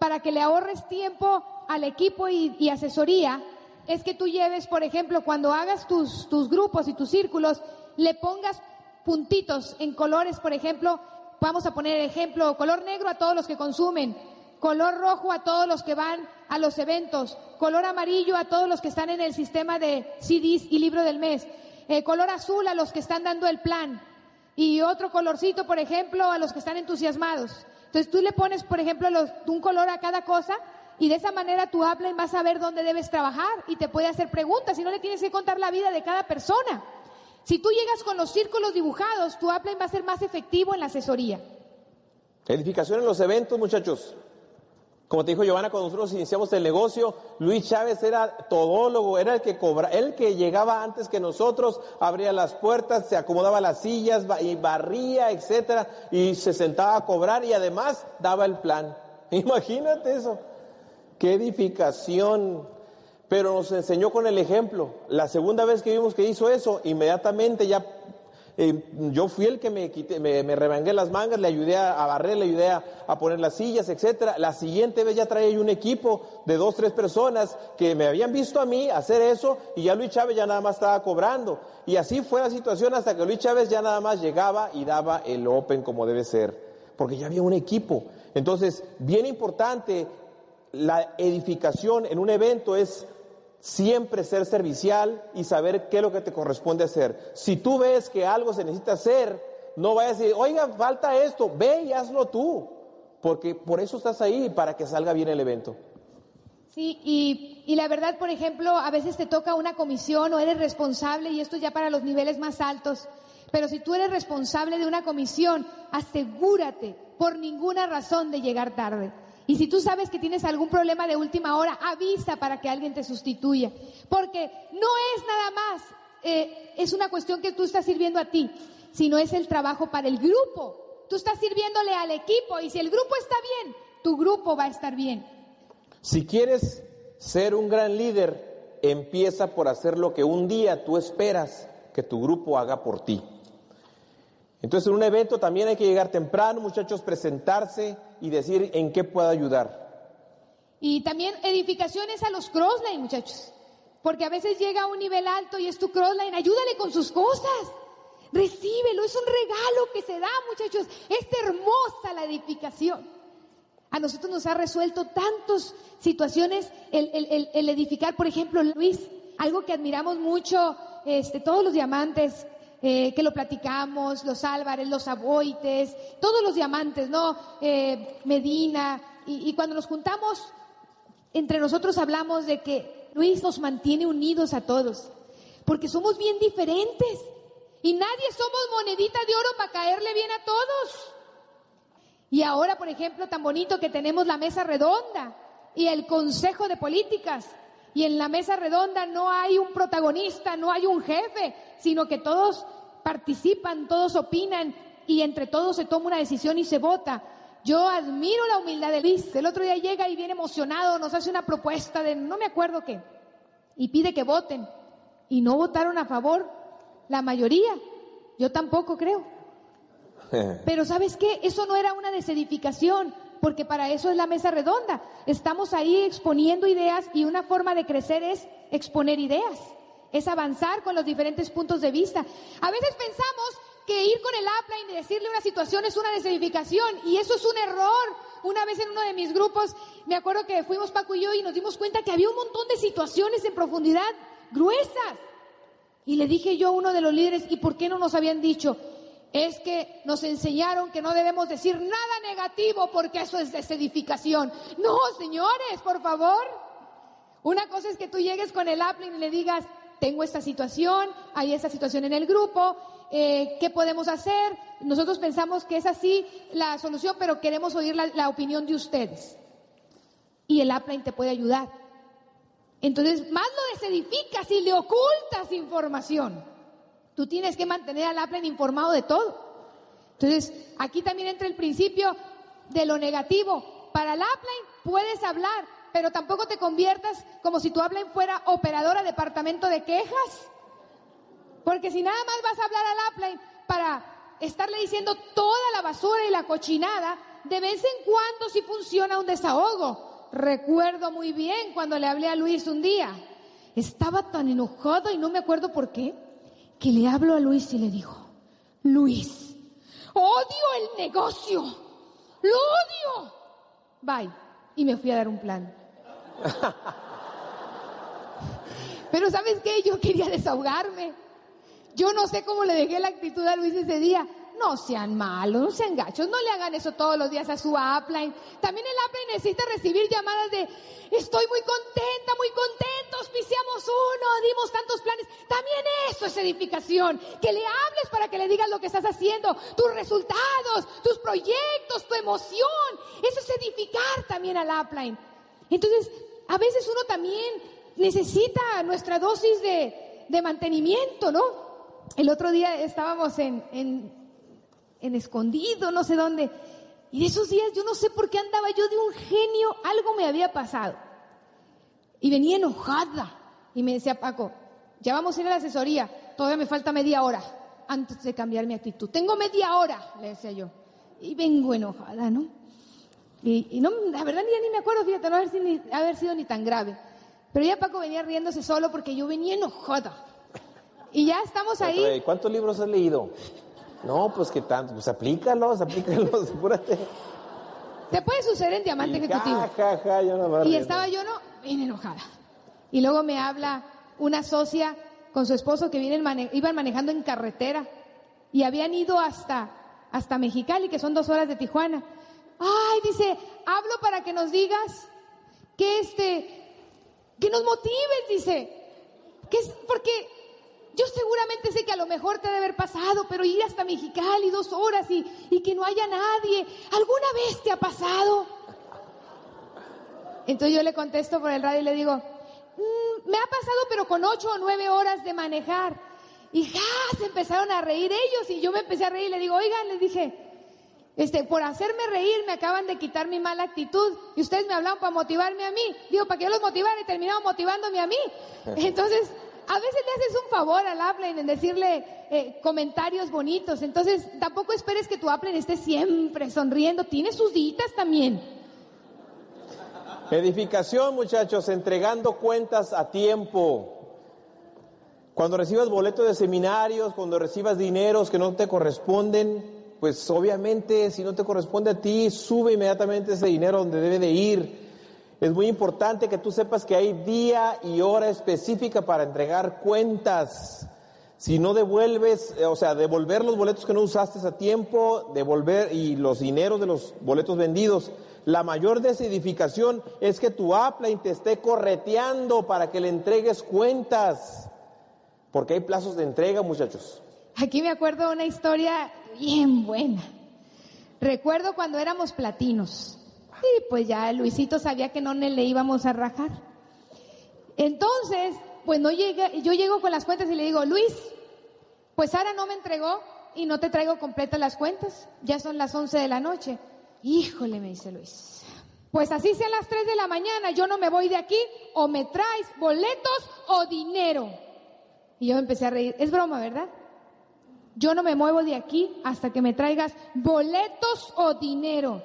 para que le ahorres tiempo al equipo y, asesoría es que tú lleves, por ejemplo, cuando hagas tus, tus grupos y tus círculos, le pongas puntitos en colores, por ejemplo, vamos a poner ejemplo, color negro a todos los que consumen, color rojo a todos los que van a los eventos, color amarillo a todos los que están en el sistema de CDs y libro del mes, eh, color azul a los que están dando el plan y otro colorcito, por ejemplo, a los que están entusiasmados. Entonces tú le pones, por ejemplo, un color a cada cosa y de esa manera hablas y vas a ver dónde debes trabajar y te puede hacer preguntas y no le tienes que contar la vida de cada persona. Si tú llegas con los círculos dibujados, tu upline va a ser más efectivo en la asesoría. Edificación en los eventos, muchachos. Como te dijo Giovanna, cuando nosotros iniciamos el negocio, Luis Chávez era todólogo, era el que cobra, el que llegaba antes que nosotros, abría las puertas, se acomodaba las sillas y barría, etcétera, y se sentaba a cobrar y además daba el plan. Imagínate eso qué edificación. Pero nos enseñó con el ejemplo. La segunda vez que vimos que hizo eso, inmediatamente ya Yo fui el que me, quité, me, las mangas, le ayudé a, a barrer, le ayudé a, a, poner las sillas, etcétera. La siguiente vez ya traía yo un equipo de dos, tres personas que me habían visto a mí hacer eso y ya Luis Chávez ya nada más estaba cobrando. Y así fue la situación hasta que Luis Chávez ya nada más llegaba y daba el Open como debe ser, porque ya había un equipo. Entonces, bien importante, la edificación en un evento es siempre ser servicial y saber qué es lo que te corresponde hacer. Si tú ves que algo se necesita hacer, no vayas a decir, oiga, falta esto, ve y hazlo tú, porque por eso estás ahí, para que salga bien el evento. Sí, y, y, la verdad, por ejemplo, a veces te toca una comisión o eres responsable, y esto ya para los niveles más altos, pero si tú eres responsable de una comisión, asegúrate por ninguna razón de llegar tarde. Y si tú sabes que tienes algún problema de última hora, avisa para que alguien te sustituya. Porque no es nada más, eh, es una cuestión que tú estás sirviendo a ti, sino es el trabajo para el grupo. Tú estás sirviéndole al equipo y si el grupo está bien, tu grupo va a estar bien. Si quieres ser un gran líder, empieza por hacer lo que un día tú esperas que tu grupo haga por ti. Entonces en un evento también hay que llegar temprano, muchachos, presentarse y decir en qué puedo ayudar. Y también edificaciones a los crossline, muchachos. Porque a veces llega a un nivel alto y es tu crossline, ayúdale con sus cosas. Recíbelo, es un regalo que se da, muchachos. Es hermosa la edificación. A nosotros nos ha resuelto tantas situaciones el, el, el, el, edificar, por ejemplo, Luis, algo que admiramos mucho, este, todos los diamantes, eh, que lo platicamos, los Álvarez, los Aboites, todos los diamantes, ¿no? Eh, Medina, y, y cuando nos juntamos, entre nosotros hablamos de que Luis nos mantiene unidos a todos, porque somos bien diferentes y nadie somos monedita de oro para caerle bien a todos. Y ahora, por ejemplo, tan bonito que tenemos la mesa redonda y el Consejo de Políticas. Y en la mesa redonda no hay un protagonista, no hay un jefe, sino que todos participan, todos opinan y entre todos se toma una decisión y se vota. Yo admiro la humildad de Luis. El otro día llega y viene emocionado, nos hace una propuesta de no me acuerdo qué, y pide que voten. Y no votaron a favor la mayoría. Yo tampoco creo. Pero ¿sabes qué? Eso no era una desedificación, porque para eso es la mesa redonda. Estamos ahí exponiendo ideas y una forma de crecer es exponer ideas es avanzar con los diferentes puntos de vista. A veces pensamos que ir con el upline y decirle una situación es una desedificación y eso es un error. Una vez en uno de mis grupos, me acuerdo que fuimos Paco y yo y nos dimos cuenta que había un montón de situaciones en profundidad gruesas. Y le dije yo a uno de los líderes, ¿y por qué no nos habían dicho? Es que nos enseñaron que no debemos decir nada negativo porque eso es desedificación. No, señores, por favor. Una cosa es que tú llegues con el upline y le digas, tengo esta situación, hay esta situación en el grupo, eh, ¿qué podemos hacer? Nosotros pensamos que es así la solución, pero queremos oír la, opinión de ustedes. Y el upline te puede ayudar. Entonces, más lo desedificas y le ocultas información. Tú tienes que mantener al upline informado de todo. Entonces, aquí también entra el principio de lo negativo. Para el upline puedes hablar, pero tampoco te conviertas como si tu hablen fuera operadora departamento de quejas. Porque si nada más vas a hablar al upline para estarle diciendo toda la basura y la cochinada, de vez en cuando sí funciona un desahogo. Recuerdo muy bien cuando le hablé a Luis un día. Estaba tan enojado y no me acuerdo por qué, que le hablo a Luis y le digo, Luis, odio el negocio, lo odio. Bye. Y me fui a dar un plan. Pero ¿sabes qué? Yo quería desahogarme. Yo no sé cómo le dejé la actitud a Luis ese día. No sean malos, no sean gachos, no le hagan eso todos los días a su upline. También el upline necesita recibir llamadas de estoy muy contenta, muy contento, auspiciamos uno, dimos tantos planes. También eso es edificación. Que le hables para que le digas lo que estás haciendo, tus resultados, tus proyectos, tu emoción. Eso es edificar también al upline. Entonces, a veces uno también necesita nuestra dosis de, de mantenimiento, ¿no? El otro día estábamos en, en escondido, no sé dónde, y de esos días yo no sé por qué andaba yo de un genio, algo me había pasado. Y venía enojada. Y me decía Paco, ya vamos a ir a la asesoría, todavía me falta media hora. antes de cambiar mi actitud. Tengo media hora, le decía yo. Y vengo enojada, ¿no? Y, no, la verdad ya ni me acuerdo, fíjate, no haber, ni, haber sido ni tan grave. Pero ya Paco venía riéndose solo porque yo venía enojada. Y ya estamos ahí. ¿Cuántos libros has leído? No, pues que tanto, pues aplícalos, aplícalos, apúrate. Te puede suceder en diamante ejecutivo. y estaba yo no, bien enojada. Y luego me habla una socia con su esposo que vienen iban manejando en carretera y habían ido hasta, hasta Mexicali, que son dos horas de Tijuana. Ay, dice, hablo para que nos digas que este, que nos motives, dice, que es porque yo seguramente sé que a lo mejor te debe haber pasado, pero ir hasta Mexicali dos horas y, y que no haya nadie, ¿alguna vez te ha pasado? Entonces yo le contesto por el radio y le digo, mm, me ha pasado pero con ocho o nueve horas de manejar. Y ja, se empezaron a reír ellos y yo me empecé a reír y le digo, oigan, les dije, este, por hacerme reír me acaban de quitar mi mala actitud y ustedes me hablaban para motivarme a mí. Digo, para que yo los motivara y terminaron motivándome a mí. Entonces, a veces le haces un favor al Apple en decirle eh, comentarios bonitos. Entonces, tampoco esperes que tu Apple esté siempre sonriendo. Tiene sus ditas también. Edificación, muchachos, entregando cuentas a tiempo. Cuando recibas boletos de seminarios, cuando recibas dineros que no te corresponden, pues obviamente si no te corresponde a ti, sube inmediatamente ese dinero donde debe de ir. Es muy importante que tú sepas que hay día y hora específica para entregar cuentas. Si no devuelves, eh, o sea, devolver los boletos que no usaste a tiempo, devolver y los dineros de los boletos vendidos. La mayor desedificación es que tu Apple te esté correteando para que le entregues cuentas. Porque hay plazos de entrega, muchachos. Aquí me acuerdo una historia bien buena. Recuerdo cuando éramos platinos. Y pues ya Luisito sabía que no le íbamos a rajar. Entonces, pues no llega, yo llego con las cuentas y le digo, Luis, pues Sara no me entregó y no te traigo completas las cuentas. Ya son las 11 de la noche. Híjole, me dice Luis. Pues así sean las 3 de la mañana, yo no me voy de aquí o me traes boletos o dinero. Y yo empecé a reír. Es broma, ¿verdad? Yo no me muevo de aquí hasta que me traigas boletos o dinero.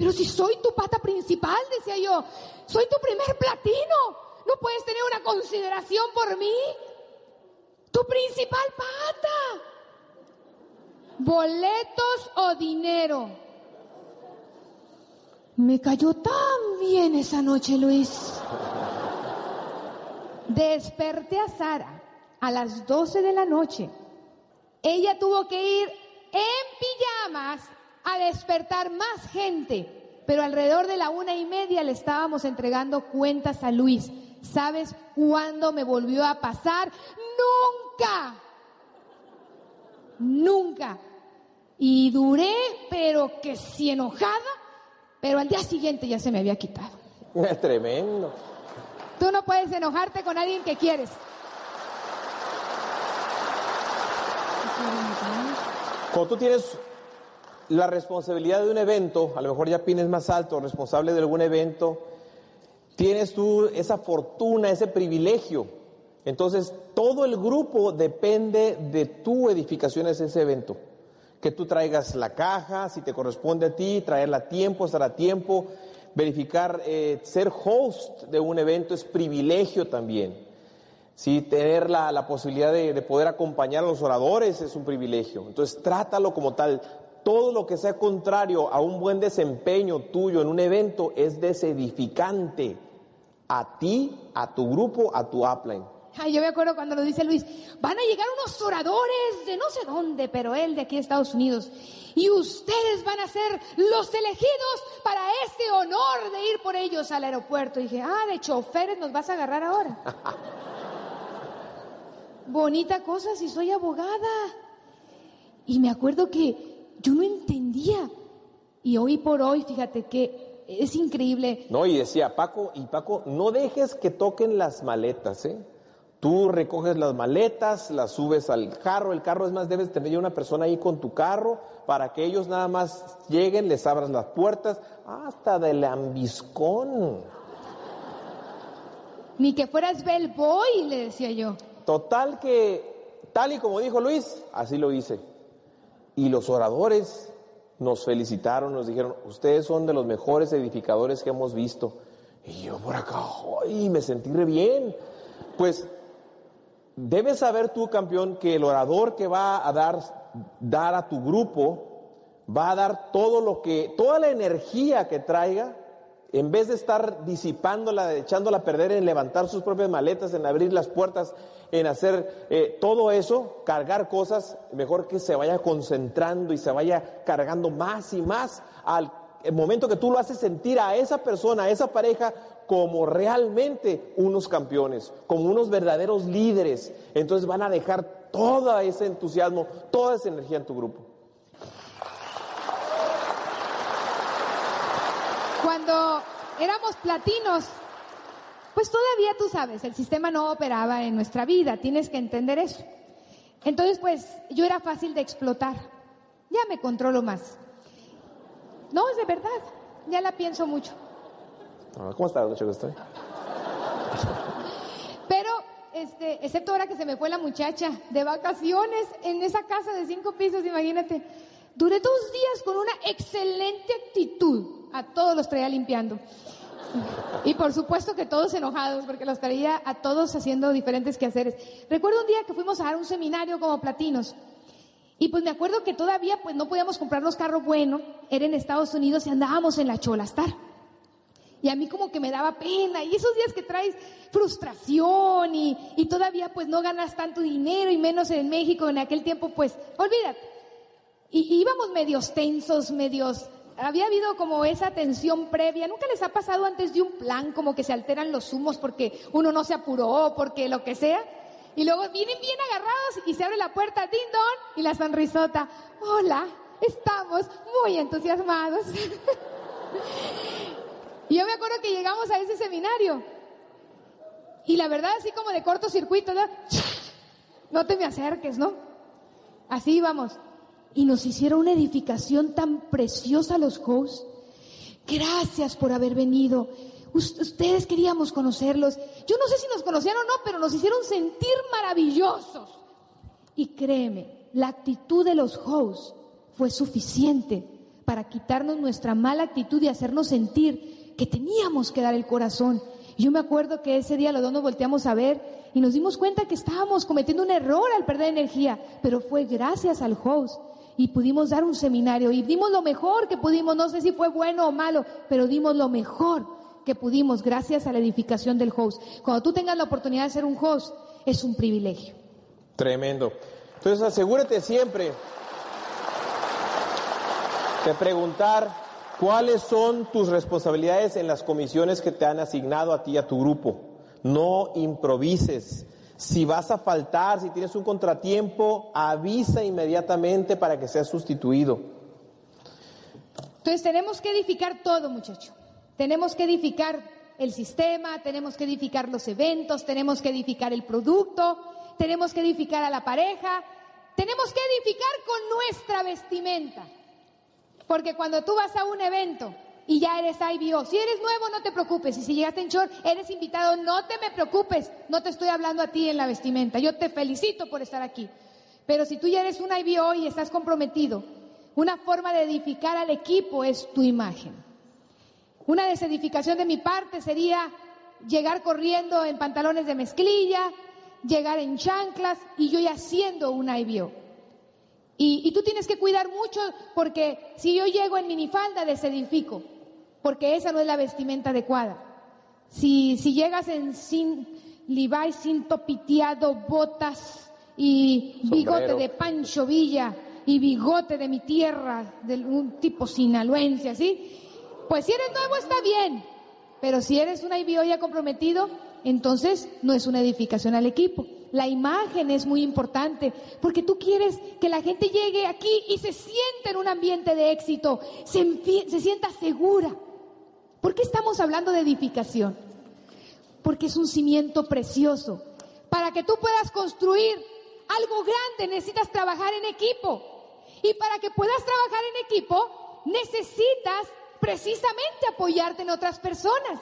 Pero si soy tu pata principal, decía yo, soy tu primer platino, ¿no puedes tener una consideración por mí? Tu principal pata. Boletos o dinero. Me cayó tan bien esa noche, Luis. Desperté a Sara a las 12 de la noche. Ella tuvo que ir en pijamas a despertar más gente, pero alrededor de la una y media le estábamos entregando cuentas a Luis. ¿Sabes cuándo me volvió a pasar? Nunca. Nunca. Y duré, pero que si enojada, pero al día siguiente ya se me había quitado. Es tremendo. Tú no puedes enojarte con alguien que quieres. Cuando tú tienes la responsabilidad de un evento, a lo mejor ya pines más alto, responsable de algún evento, tienes tú esa fortuna, ese privilegio. Entonces, todo el grupo depende de tu edificación en ese evento. Que tú traigas la caja, si te corresponde a ti, traerla a tiempo, estar a tiempo, verificar, eh, ser host de un evento es privilegio también. Sí, tener la, la posibilidad de, de, poder acompañar a los oradores es un privilegio. Entonces, trátalo como tal todo lo que sea contrario a un buen desempeño tuyo en un evento es desedificante a ti, a tu grupo, a tu upline. Ay, yo me acuerdo cuando lo dice Luis, van a llegar unos oradores de no sé dónde, pero él de aquí de Estados Unidos. Y ustedes van a ser los elegidos para este honor de ir por ellos al aeropuerto. Y dije, ah, de choferes nos vas a agarrar ahora. Bonita cosa si soy abogada. Y me acuerdo que yo no entendía. Y hoy por hoy, fíjate que es increíble. No, y decía Paco, y Paco, no dejes que toquen las maletas, ¿eh? Tú recoges las maletas, las subes al carro, el carro es más, debes tener una persona ahí con tu carro para que ellos nada más lleguen, les abras las puertas, hasta del ambiscón. Ni que fueras bellboy, le decía yo. Total que tal y como dijo Luis, así lo hice. Y los oradores nos felicitaron, nos dijeron, ustedes son de los mejores edificadores que hemos visto. Y yo por acá, ¡ay! me sentí bien. Pues debes saber tú, campeón, que el orador que va a dar, dar a tu grupo, va a dar todo lo que, toda la energía que traiga, en vez de estar disipándola, echándola a perder en levantar sus propias maletas, en abrir las puertas, en hacer eh, todo eso, cargar cosas, mejor que se vaya concentrando y se vaya cargando más y más al momento que tú lo haces sentir a esa persona, a esa pareja, como realmente unos campeones, como unos verdaderos líderes. Entonces van a dejar todo ese entusiasmo, toda esa energía en tu grupo. Cuando éramos platinos, pues todavía tú sabes, el sistema no operaba en nuestra vida, tienes que entender eso. Entonces, pues yo era fácil de explotar. Ya me controlo más. No, es de verdad. Ya la pienso mucho. ¿Cómo estás, que estoy? Pero, este, excepto ahora que se me fue la muchacha de vacaciones en esa casa de cinco pisos, imagínate. Duré dos días con una excelente actitud. A todos los traía limpiando. Y por supuesto que todos enojados, porque los traía a todos haciendo diferentes quehaceres. Recuerdo un día que fuimos a dar un seminario como platinos. Y pues me acuerdo que todavía pues no podíamos comprarnos carro bueno, era en Estados Unidos y andábamos en la Cholastar. Y a mí como que me daba pena. Y esos días que traes frustración y, y todavía pues no ganas tanto dinero y menos en México en aquel tiempo, pues olvídate. Y íbamos medios tensos, medios había habido como esa tensión previa. ¿Nunca les ha pasado antes de un plan como que se alteran los humos porque uno no se apuró, porque lo que sea? Y luego vienen bien agarrados y se abre la puerta, din don, y la sonrisota. Hola, estamos muy entusiasmados. y yo me acuerdo que llegamos a ese seminario. Y la verdad, así como de cortocircuito, ¿no? no te me acerques, ¿no? Así íbamos y nos hicieron una edificación tan preciosa los hosts. Gracias por haber venido. Ustedes queríamos conocerlos. Yo no sé si nos conocían o no, pero nos hicieron sentir maravillosos. Y créeme, la actitud de los hosts fue suficiente para quitarnos nuestra mala actitud y hacernos sentir que teníamos que dar el corazón. Yo me acuerdo que ese día los dos nos volteamos a ver y nos dimos cuenta que estábamos cometiendo un error al perder energía, pero fue gracias al host y pudimos dar un seminario y dimos lo mejor que pudimos, no sé si fue bueno o malo, pero dimos lo mejor que pudimos gracias a la edificación del host. Cuando tú tengas la oportunidad de ser un host, es un privilegio. Tremendo. Entonces asegúrate siempre de preguntar cuáles son tus responsabilidades en las comisiones que te han asignado a ti y a tu grupo. No improvises. Si vas a faltar, si tienes un contratiempo, avisa inmediatamente para que seas sustituido. Entonces tenemos que edificar todo, muchacho. Tenemos que edificar el sistema, tenemos que edificar los eventos, tenemos que edificar el producto, tenemos que edificar a la pareja, tenemos que edificar con nuestra vestimenta. Porque cuando tú vas a un evento y ya eres IBO. Si eres nuevo, no te preocupes. Y si llegaste en short, eres invitado, no te me preocupes. No te estoy hablando a ti en la vestimenta. Yo te felicito por estar aquí. Pero si tú ya eres un IBO y estás comprometido, una forma de edificar al equipo es tu imagen. Una desedificación de mi parte sería llegar corriendo en pantalones de mezclilla, llegar en chanclas y yo ya siendo un IBO. Y, y, tú tienes que cuidar mucho porque si yo llego en minifalda, desedifico porque esa no es la vestimenta adecuada. Si, si llegas en sin Levi, sin topiteado, botas y bigote de Pancho Villa y bigote de mi tierra, de un tipo sinaloense, ¿así? Pues si eres nuevo está bien, pero si eres una ya comprometido, entonces no es una edificación al equipo. La imagen es muy importante porque tú quieres que la gente llegue aquí y se sienta en un ambiente de éxito, se, se sienta segura. ¿Por qué estamos hablando de edificación? Porque es un cimiento precioso. Para que tú puedas construir algo grande necesitas trabajar en equipo. Y para que puedas trabajar en equipo necesitas precisamente apoyarte en otras personas.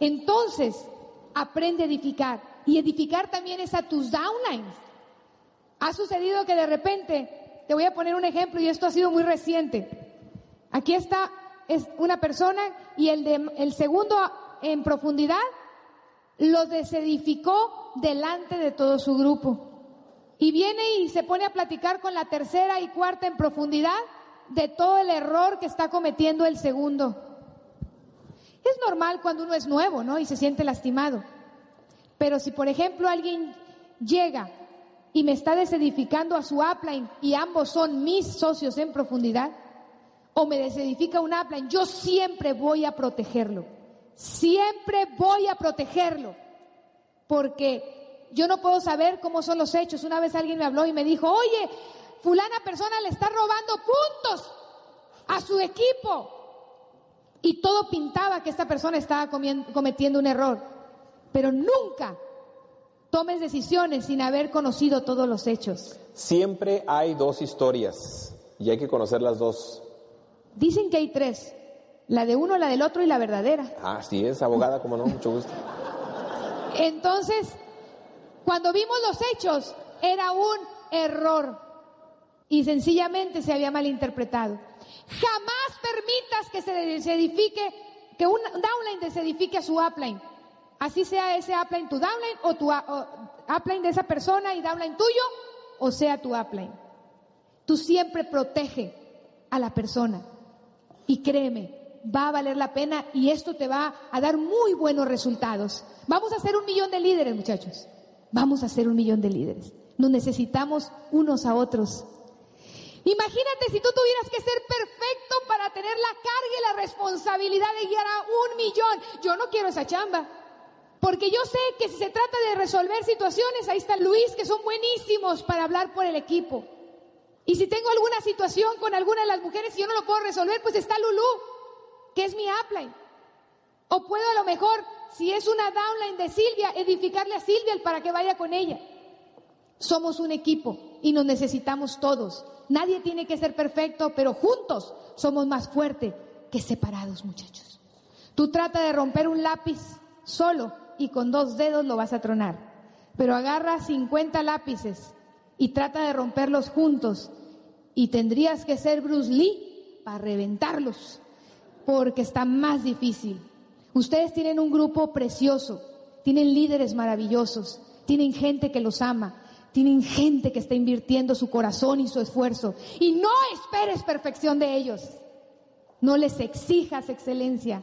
Entonces, aprende a edificar. Y edificar también es a tus downlines. Ha sucedido que de repente, te voy a poner un ejemplo y esto ha sido muy reciente. Aquí está es una persona y el, el segundo en profundidad lo desedificó delante de todo su grupo. Y viene y se pone a platicar con la tercera y cuarta en profundidad de todo el error que está cometiendo el segundo. Es normal cuando uno es nuevo, ¿no? Y se siente lastimado. Pero si, por ejemplo, alguien llega y me está desedificando a su upline y ambos son mis socios en profundidad, o me desedifica un upline, yo siempre voy a protegerlo. Siempre voy a protegerlo. Porque yo no puedo saber cómo son los hechos. Una vez alguien me habló y me dijo, oye, fulana persona le está robando puntos a su equipo. Y todo pintaba que esta persona estaba cometiendo un error. Pero nunca tomes decisiones sin haber conocido todos los hechos. Siempre hay dos historias y hay que conocer las dos. Dicen que hay tres. La de uno, la del otro y la verdadera. Ah, sí, es abogada, como no, mucho gusto. Entonces, cuando vimos los hechos, era un error y sencillamente se había malinterpretado. Jamás permitas que se, edifique, que un downline desedifique a su upline. Así sea ese upline tu downline o tu upline de esa persona y downline tuyo, o sea tu upline. Tú siempre protege a la persona. Y créeme, va a valer la pena y esto te va a dar muy buenos resultados. Vamos a ser un millón de líderes, muchachos. Vamos a ser un millón de líderes. Nos necesitamos unos a otros. Imagínate si tú tuvieras que ser perfecto para tener la carga y la responsabilidad de guiar a un millón. Yo no quiero esa chamba. Porque yo sé que si se trata de resolver situaciones, ahí está Luis, que son buenísimos para hablar por el equipo. Y si tengo alguna situación con alguna de las mujeres y yo no lo puedo resolver, pues está Lulu, que es mi upline. O puedo a lo mejor, si es una downline de Silvia, edificarle a Silvia para que vaya con ella. Somos un equipo y nos necesitamos todos. Nadie tiene que ser perfecto, pero juntos somos más fuertes que separados, muchachos. Tú trata de romper un lápiz solo y con dos dedos lo vas a tronar. Pero agarra 50 lápices y trata de romperlos juntos y tendrías que ser Bruce Lee para reventarlos, porque está más difícil. Ustedes tienen un grupo precioso, tienen líderes maravillosos, tienen gente que los ama, tienen gente que está invirtiendo su corazón y su esfuerzo. Y no esperes perfección de ellos. No les exijas excelencia.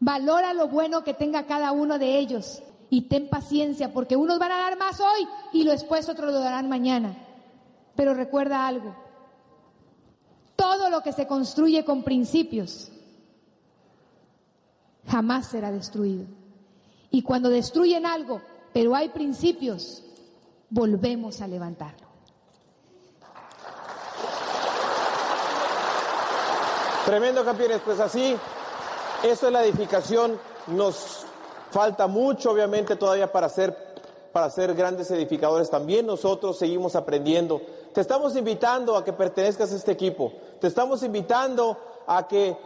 Valora lo bueno que tenga cada uno de ellos y ten paciencia porque unos van a dar más hoy y después otros lo darán mañana. Pero recuerda algo, todo lo que se construye con principios jamás será destruido. Y cuando destruyen algo, pero hay principios, volvemos a levantarlo. Tremendo campeones, pues así, eso es la edificación, nos Falta mucho, obviamente, todavía para ser, para ser grandes edificadores. También nosotros seguimos aprendiendo. Te estamos invitando a que pertenezcas a este equipo. Te estamos invitando a que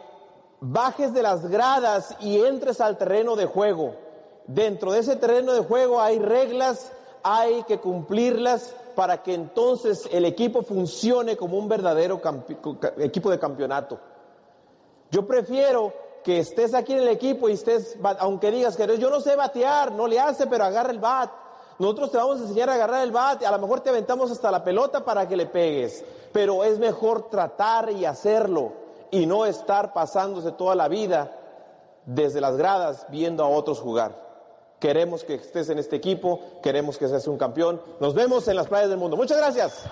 bajes de las gradas y entres al terreno de juego. Dentro de ese terreno de juego hay reglas, hay que cumplirlas para que entonces el equipo funcione como un verdadero equipo de campeonato. Yo prefiero que estés aquí en el equipo y estés, aunque digas que yo no sé batear, no le hace, pero agarra el bat. Nosotros te vamos a enseñar a agarrar el bat, a lo mejor te aventamos hasta la pelota para que le pegues, pero es mejor tratar y hacerlo y no estar pasándose toda la vida desde las gradas viendo a otros jugar. Queremos que estés en este equipo, queremos que seas un campeón. Nos vemos en las playas del mundo. Muchas gracias.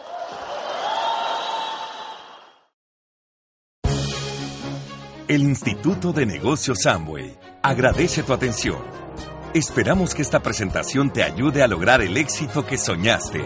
El Instituto de Negocios Samway agradece tu atención. Esperamos que esta presentación te ayude a lograr el éxito que soñaste.